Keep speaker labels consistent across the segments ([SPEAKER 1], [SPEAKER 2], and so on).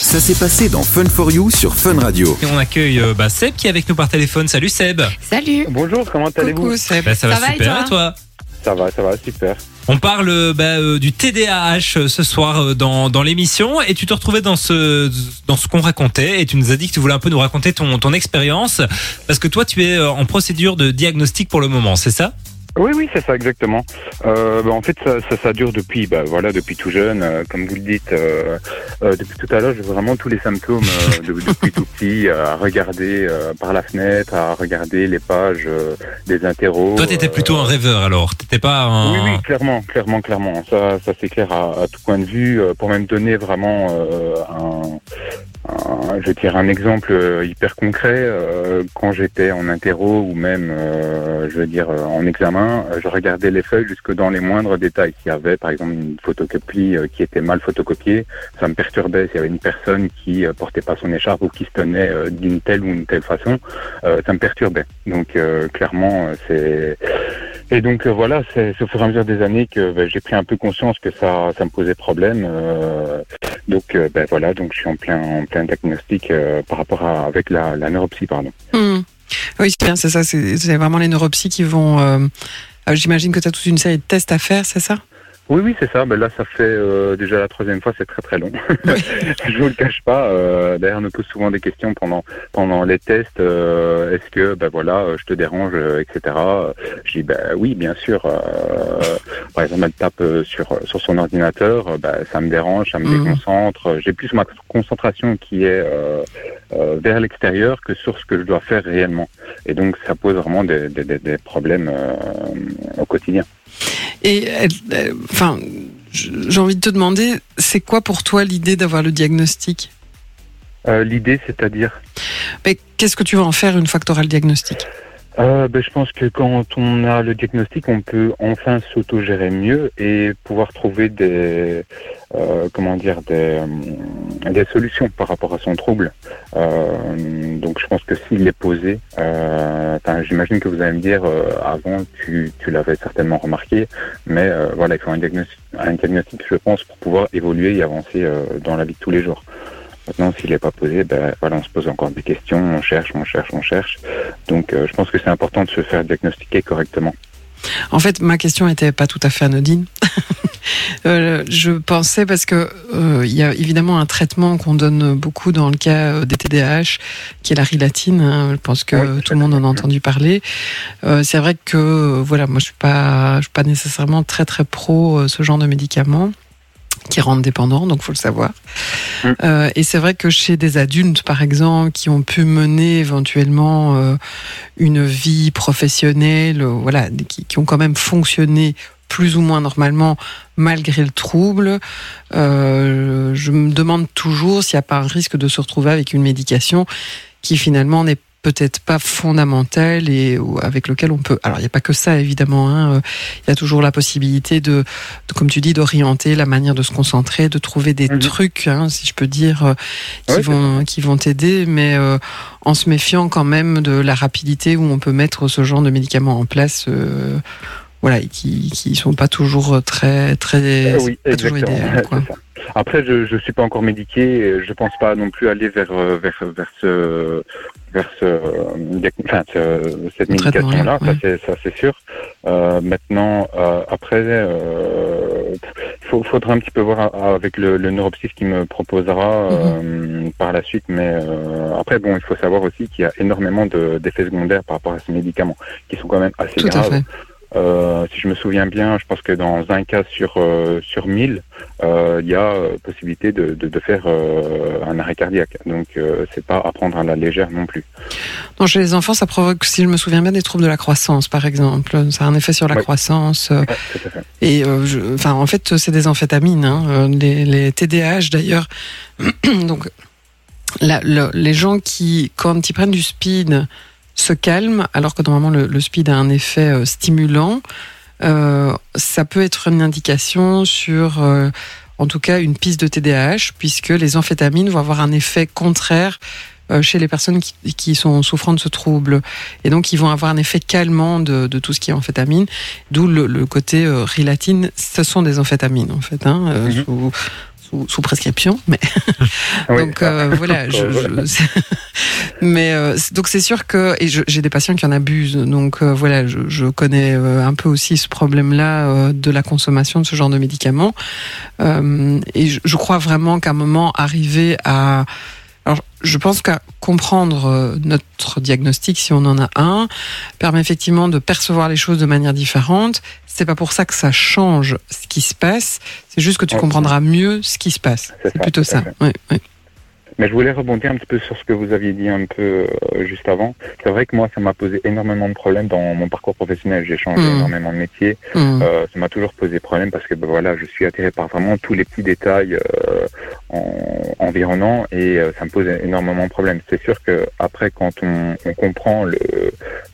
[SPEAKER 1] Ça s'est passé dans Fun for You sur Fun Radio.
[SPEAKER 2] Et on accueille euh, bah, Seb qui est avec nous par téléphone. Salut Seb.
[SPEAKER 3] Salut.
[SPEAKER 4] Bonjour, comment allez-vous
[SPEAKER 3] Coucou Seb.
[SPEAKER 2] Bah, ça va
[SPEAKER 3] Ça va et
[SPEAKER 2] super
[SPEAKER 3] toi
[SPEAKER 2] et toi
[SPEAKER 4] Ça va, ça va, super.
[SPEAKER 2] On parle euh, bah, euh, du TDAH ce soir euh, dans, dans l'émission et tu te retrouvais dans ce dans ce qu'on racontait et tu nous as dit que tu voulais un peu nous raconter ton, ton expérience parce que toi tu es en procédure de diagnostic pour le moment, c'est ça?
[SPEAKER 4] Oui, oui, c'est ça, exactement. Euh, bah, en fait, ça, ça, ça dure depuis, bah, voilà, depuis tout jeune, euh, comme vous le dites. euh, euh, depuis tout à l'heure, j'ai vraiment tous les symptômes euh, de- depuis tout petit, euh, à regarder euh, par la fenêtre, à regarder les pages euh, des interros.
[SPEAKER 2] Toi t'étais plutôt un rêveur alors, t'étais pas un...
[SPEAKER 4] Oui, oui, clairement, clairement, clairement. Ça, ça c'est clair à, à tout point de vue. euh, Pour même donner vraiment euh, un- je veux dire un exemple euh, hyper concret. euh, quand j'étais en interro ou même, euh, je veux dire en examen, je regardais les feuilles jusque dans les moindres détails. S'il y avait, par exemple, une photocopie qui était mal photocopiée, ça me perturbait. S'il y avait une personne qui portait pas son écharpe ou qui se tenait d'une telle ou une telle façon, ça me perturbait. Donc clairement, c'est et donc voilà, c'est au fur et à mesure des années que ben, j'ai pris un peu conscience que ça, ça me posait problème. euh, donc euh, ben voilà, donc je suis en plein, en plein diagnostic euh, par rapport à avec la, neuropsy, pardon.
[SPEAKER 3] Hmm. Oui, c'est bien, c'est ça. C'est vraiment les neuropsies qui vont. euh, J'imagine que tu as toute une série de tests à faire, c'est ça?
[SPEAKER 4] Oui, oui, c'est ça. Ben là, ça fait euh, déjà la troisième fois, c'est très très long. je vous le cache pas. Euh, D'ailleurs, on nous pose souvent des questions pendant pendant les tests. euh, Est-ce que ben voilà, euh, je te dérange, euh, etc. Je dis ben oui, bien sûr. euh, par exemple, elle tape sur sur son ordinateur, ben, ça me dérange, ça me
[SPEAKER 3] Mhm.
[SPEAKER 4] déconcentre. J'ai plus ma concentration qui est vers l'extérieur que sur ce que je dois faire réellement. Et donc, ça pose vraiment des, des, des- des problèmes euh, au quotidien.
[SPEAKER 3] Et elle- elle- enfin, j'ai envie de te demander, c'est quoi pour toi l'idée d'avoir le diagnostic?
[SPEAKER 4] Euh, L'idée, c'est-à-dire?
[SPEAKER 3] Mais qu'est-ce que tu vas en faire une fois que tu auras le diagnostic?
[SPEAKER 4] Euh, ben, je pense que quand on a le diagnostic, on peut enfin s'autogérer mieux et pouvoir trouver des, euh, comment dire, des, euh, des solutions par rapport à son trouble. Euh, donc, je pense que s'il est posé, euh, j'imagine que vous allez me dire, euh, avant, tu, tu l'avais certainement remarqué, mais voilà, il faut un diagnostic, un diagnostic, je pense, pour pouvoir évoluer et avancer dans la vie de tous les jours. Maintenant, s'il n'est pas posé, ben voilà, on se pose encore des questions, on cherche, on cherche, on cherche. Donc, euh, je pense que c'est important de se faire diagnostiquer correctement.
[SPEAKER 3] En fait, ma question était pas tout à fait anodine. Euh, je pensais parce que euh, il y a évidemment un traitement qu'on donne beaucoup dans le cas euh, des TDAH, qui est la rilatine. hein. Je pense que
[SPEAKER 4] Oui,
[SPEAKER 3] tout le monde en a entendu parler. Euh, c'est vrai que euh, voilà, moi je suis pas, je suis pas nécessairement très très pro euh, ce genre de médicaments qui rendent dépendants, donc faut le savoir.
[SPEAKER 4] Mm.
[SPEAKER 3] Euh, et c'est vrai que chez des adultes, par exemple, qui ont pu mener éventuellement euh, une vie professionnelle, euh, voilà, qui, qui ont quand même fonctionné plus ou moins normalement malgré le trouble. Je me demande toujours s'il n'y a pas un risque de se retrouver avec une médication qui finalement n'est peut-être pas fondamentale et avec lequel on peut. Alors il n'y a pas que ça évidemment. hein, euh, Il y a toujours la possibilité de, de, comme tu dis, d'orienter la manière de se concentrer, de trouver des
[SPEAKER 4] Mhm.
[SPEAKER 3] trucs, hein, si je peux dire, euh, qui vont qui vont t'aider, mais euh, en se méfiant quand même de la rapidité où on peut mettre ce genre de médicaments en place. euh, voilà, et qui qui sont pas toujours très très
[SPEAKER 4] Euh, oui,
[SPEAKER 3] pas toujours quoi.
[SPEAKER 4] Après, je je suis pas encore médiqué. Je pense pas non plus aller vers euh, vers vers ce vers ce, euh, diag- enfin, ce- cette médication là.
[SPEAKER 3] traitement-là,
[SPEAKER 4] Ça c'est ça c'est sûr. Euh, maintenant, euh, après, euh, faut, faudra un petit peu voir avec le, le neuropsych qui me proposera euh, par la suite. Mais euh, après, bon, il faut savoir aussi qu'il y a énormément de- d'effets secondaires par rapport à ces médicaments qui sont quand même assez
[SPEAKER 3] Tout
[SPEAKER 4] graves. Euh, si je me souviens bien, je pense que dans un cas sur euh, sur 1000, euh, il y a euh, possibilité de, de, de faire euh, un arrêt cardiaque. Donc c'est pas à prendre à la légère non plus.
[SPEAKER 3] Non, chez les enfants, ça provoque, si je me souviens bien, des troubles de la croissance, par exemple. Ça a un effet sur la croissance. Et je- enfin, en fait, c'est des amphétamines. Hein, les, les TDAH, d'ailleurs. Donc, la- les gens qui, quand ils prennent du speed, se calment, alors que normalement le, le speed a un effet euh, stimulant. Euh, ça peut être une indication sur, euh, en tout cas, une piste de TDAH, puisque les amphétamines vont avoir un effet contraire chez les personnes qui, qui sont souffrant de ce trouble. Et donc, ils vont avoir un effet calmant de, de tout ce qui est amphétamine, d'où le, le côté euh, rilatine. Ce sont des amphétamines, en fait, hein, euh,
[SPEAKER 4] Mhm.
[SPEAKER 3] sous, sous, sous prescription, mais
[SPEAKER 4] Oui.
[SPEAKER 3] donc euh, voilà. Je, je- mais euh, donc c'est sûr que et j'ai des patients qui en abusent. Donc euh, voilà, je, je connais euh, un peu aussi ce problème-là euh, de la consommation de ce genre de médicaments. Euh, et je, je crois vraiment qu'à un moment arriver à alors, je pense qu'à comprendre euh, notre diagnostic, si on en a un, permet effectivement de percevoir les choses de manière différente. C'est pas pour ça que ça change ce qui se passe. C'est juste que tu comprendras mieux ce qui se passe.
[SPEAKER 4] C'est
[SPEAKER 3] plutôt ça. Oui, oui.
[SPEAKER 4] Mais je voulais rebondir un petit peu sur ce que vous aviez dit un peu euh, juste avant. C'est vrai que moi, ça m'a posé énormément de problèmes dans mon parcours professionnel. J'ai changé
[SPEAKER 3] Mm.
[SPEAKER 4] énormément de métier.
[SPEAKER 3] Hum.
[SPEAKER 4] Euh, ça m'a toujours posé problème parce que ben, voilà, je suis attiré par vraiment tous les petits détails euh, en- environnants et euh, ça me pose énormément de problèmes. C'est sûr que après, quand on, on comprend le,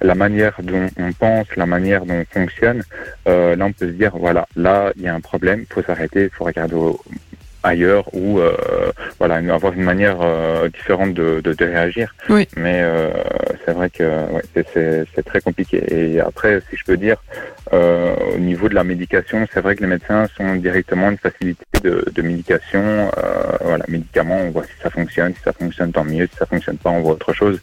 [SPEAKER 4] la manière dont on pense, la manière dont on fonctionne, euh, là, on peut se dire voilà, là, il y a un problème, il faut s'arrêter, il faut regarder au- ailleurs ou euh, voilà avoir une manière euh, différente de, de, de réagir
[SPEAKER 3] Oui.
[SPEAKER 4] mais euh, c'est vrai que ouais, c'est- très compliqué. Et après si je peux dire euh, au niveau de la médication c'est vrai que les médecins sont directement une facilité de, de médication. Euh, voilà médicaments on voit si ça fonctionne. Si ça fonctionne tant mieux. Si ça fonctionne pas on voit autre chose.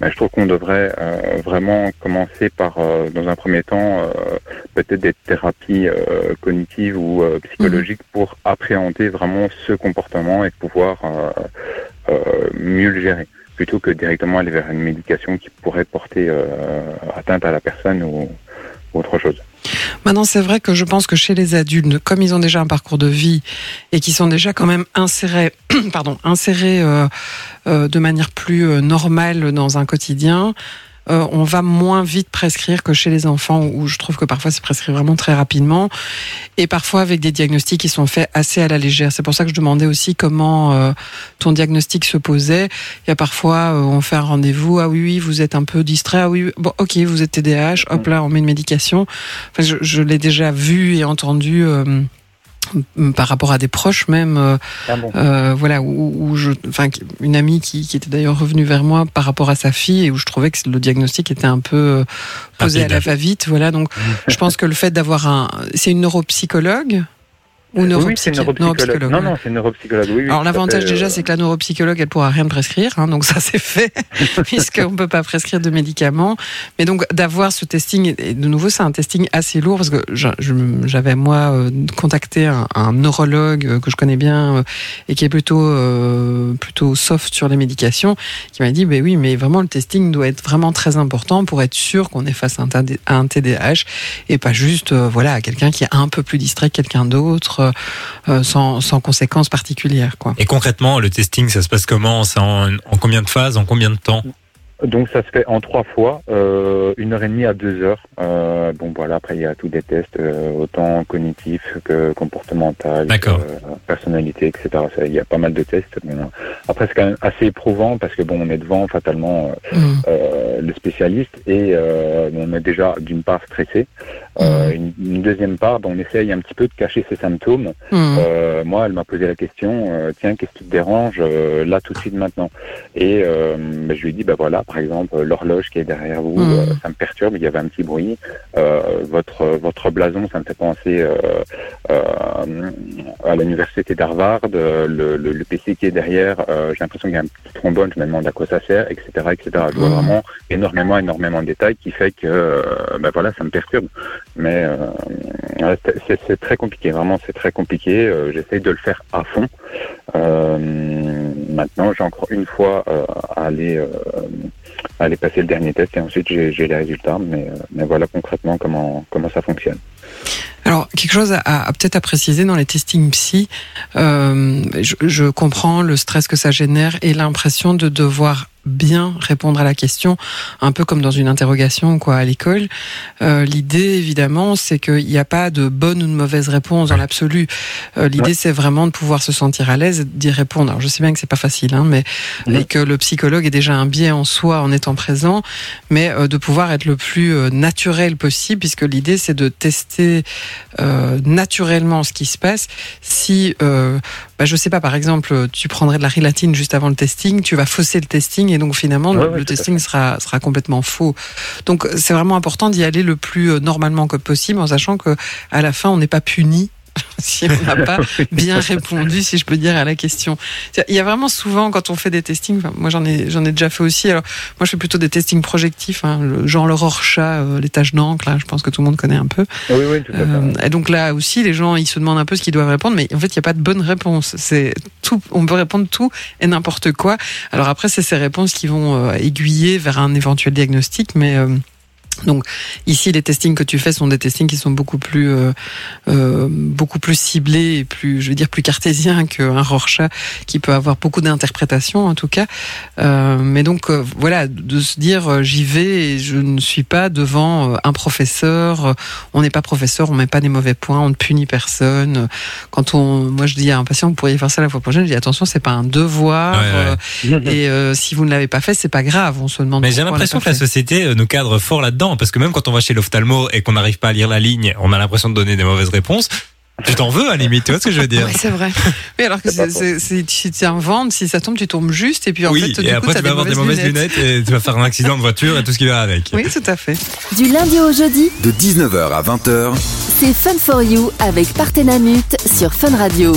[SPEAKER 4] Mais je trouve qu'on devrait euh, vraiment commencer par euh, dans un premier temps euh, peut-être des thérapies euh, cognitives ou psychologiques pour appréhender vraiment ce comportement et pouvoir mieux le gérer plutôt que directement aller vers une médication qui pourrait porter euh, atteinte à la personne ou, autre chose.
[SPEAKER 3] Maintenant, c'est vrai que je pense que chez les adultes, comme ils ont déjà un parcours de vie et qui sont déjà quand même insérés, pardon, insérés euh, euh, de manière plus normale dans un quotidien, euh, on va moins vite prescrire que chez les enfants, où je trouve que parfois c'est prescrit vraiment très rapidement, et parfois avec des diagnostics qui sont faits assez à la légère. C'est pour ça que je demandais aussi comment euh, ton diagnostic se posait. Il y a parfois, euh, on fait un rendez-vous, ah oui, oui, vous êtes un peu distrait, ah oui, bon, ok, vous êtes TDAH, hop là, on met une médication. Enfin, je, je l'ai déjà vu et entendu. Par rapport à des proches même euh,
[SPEAKER 4] Ah bon.
[SPEAKER 3] euh, voilà où, où je enfin une amie qui, qui était d'ailleurs revenue vers moi par rapport à sa fille et où je trouvais que le diagnostic était un peu euh, posé à la va-vite voilà. Donc je pense que le fait d'avoir un c'est une neuropsychologue ou
[SPEAKER 4] oui,
[SPEAKER 3] neuropsychi-
[SPEAKER 4] c'est une neuropsychologue. Non, non, c'est une neuropsychologue. Oui, oui,
[SPEAKER 3] Alors l'avantage déjà,
[SPEAKER 4] euh,
[SPEAKER 3] c'est que la neuropsychologue, elle pourra rien prescrire, hein, donc ça c'est fait, puisqu'on peut pas prescrire de médicaments. Mais donc d'avoir ce testing, et de nouveau c'est un testing assez lourd, parce que j'avais moi euh, contacté un, un neurologue euh, que je connais bien euh, et qui est plutôt euh, plutôt soft sur les médications, qui m'a dit, ben oui, mais vraiment le testing doit être vraiment très important pour être sûr qu'on est face à un, TD à un TDAH et pas juste euh, voilà à quelqu'un qui est un peu plus distrait que quelqu'un d'autre. Euh, euh, sans, sans conséquences particulières. Quoi.
[SPEAKER 2] Et concrètement, le testing, ça se passe comment? C'est en, en combien de phases En combien de temps?
[SPEAKER 4] Donc ça se fait en trois fois, euh, une heure et demie à deux heures. Euh, bon voilà, après il y a tous des tests, euh, autant cognitifs que comportementaux,
[SPEAKER 2] D'accord.
[SPEAKER 4] euh, personnalité, etc. Ça, Il y a pas mal de tests. Bon, après c'est quand même assez éprouvant parce que bon on est devant fatalement euh,
[SPEAKER 3] Mm.
[SPEAKER 4] euh, le spécialiste et euh, on est déjà d'une part stressé. Euh, une, une deuxième part, ben, on essaye un petit peu de cacher ses symptômes.
[SPEAKER 3] Mm.
[SPEAKER 4] Euh, moi, elle m'a posé la question, euh, tiens, qu'est-ce qui te dérange euh, là tout de suite maintenant Et euh, ben, je lui ai dit, ben voilà, par exemple, l'horloge qui est derrière vous, euh, ça me perturbe, il y avait un petit bruit. Euh, votre votre blason, ça me fait penser euh, euh, à l'université d'Harvard. Le, le, le PC qui est derrière, euh, j'ai l'impression qu'il y a un petit trombone, je me demande à quoi ça sert, etc., etc. Je vois
[SPEAKER 3] Mhm.
[SPEAKER 4] vraiment énormément, énormément de détails qui fait que, ben voilà, ça me perturbe. Mais euh, c'est très compliqué, vraiment c'est très compliqué. Euh, J'essaye de le faire à fond. Euh, maintenant, j'ai encore une fois euh, à aller euh, à aller passer le dernier test et ensuite j'ai les résultats. Mais, mais voilà concrètement comment comment ça fonctionne.
[SPEAKER 3] Alors, quelque chose à, à- peut-être à préciser dans les testings psy, euh, je, je comprends le stress que ça génère et l'impression de devoir bien répondre à la question, un peu comme dans une interrogation quoi à l'école. Euh, L'idée, évidemment, c'est qu'il n'y a pas de bonne ou de mauvaise réponse dans l'absolu. Euh, L'idée, c'est vraiment de pouvoir se sentir à l'aise d'y répondre. Alors, je sais bien que c'est pas facile, hein, mais et que le psychologue est déjà un biais en soi en étant présent, mais euh, de pouvoir être le plus euh, naturel possible, puisque l'idée, c'est de tester euh, naturellement ce qui se passe. Si, bah, je sais pas, par exemple, tu prendrais de la rilatine juste avant le testing, tu vas fausser le testing et donc finalement le, testing sera sera complètement faux. Donc c'est vraiment important d'y aller le plus normalement que possible, en sachant que à la fin on n'est pas puni si on n'a pas bien répondu, si je peux dire, à la question. Il y a vraiment souvent, quand on fait des testings, enfin, moi j'en ai, j'en ai déjà fait aussi. Alors, moi je fais plutôt des testings projectifs, hein, le, genre le Rorschach, euh, les tâches d'encre, là, je pense que tout le monde connaît un peu.
[SPEAKER 4] Oui, oui, tout à fait.
[SPEAKER 3] Euh, et donc là aussi, les gens, ils se demandent un peu ce qu'ils doivent répondre, mais en fait, il n'y a pas de bonne réponse. C'est tout, on peut répondre tout et n'importe quoi. Alors après, c'est ces réponses qui vont euh, aiguiller vers un éventuel diagnostic, mais euh, donc ici, les testings que tu fais sont des testings qui sont beaucoup plus, euh, euh, beaucoup plus ciblés et plus, je veux dire, plus cartésiens qu'un Rorschach qui peut avoir beaucoup d'interprétations en tout cas. Euh, mais donc euh, voilà, de se dire euh, j'y vais et je ne suis pas devant euh, un professeur. On n'est pas professeur, on met pas des mauvais points, on ne punit personne. Quand on, moi je dis à un patient, vous pourriez faire ça la fois prochaine. Je dis attention, c'est pas un devoir.
[SPEAKER 2] Ouais, ouais.
[SPEAKER 3] et si vous ne l'avez pas fait, c'est pas grave. On se demande.
[SPEAKER 2] Mais j'ai l'impression que la société nous cadre fort là-dedans, parce que même quand on va chez l'ophtalmo et qu'on n'arrive pas à lire la ligne, on a l'impression de donner des mauvaises réponses. Tu t'en veux à la limite, tu vois ce que je veux dire?
[SPEAKER 3] Ouais, c'est vrai. Oui, alors que si tu inventes, si ça tombe, tu tombes juste, et puis en
[SPEAKER 2] Oui,
[SPEAKER 3] fait, du
[SPEAKER 2] et
[SPEAKER 3] coup,
[SPEAKER 2] après tu vas avoir des mauvaises lunettes. et tu vas faire un accident de voiture et tout ce qui va avec.
[SPEAKER 3] Oui, tout à fait.
[SPEAKER 5] Du lundi au jeudi,
[SPEAKER 1] De 19h à 20h,
[SPEAKER 5] c'est Fun for You avec Partenamut sur Fun Radio.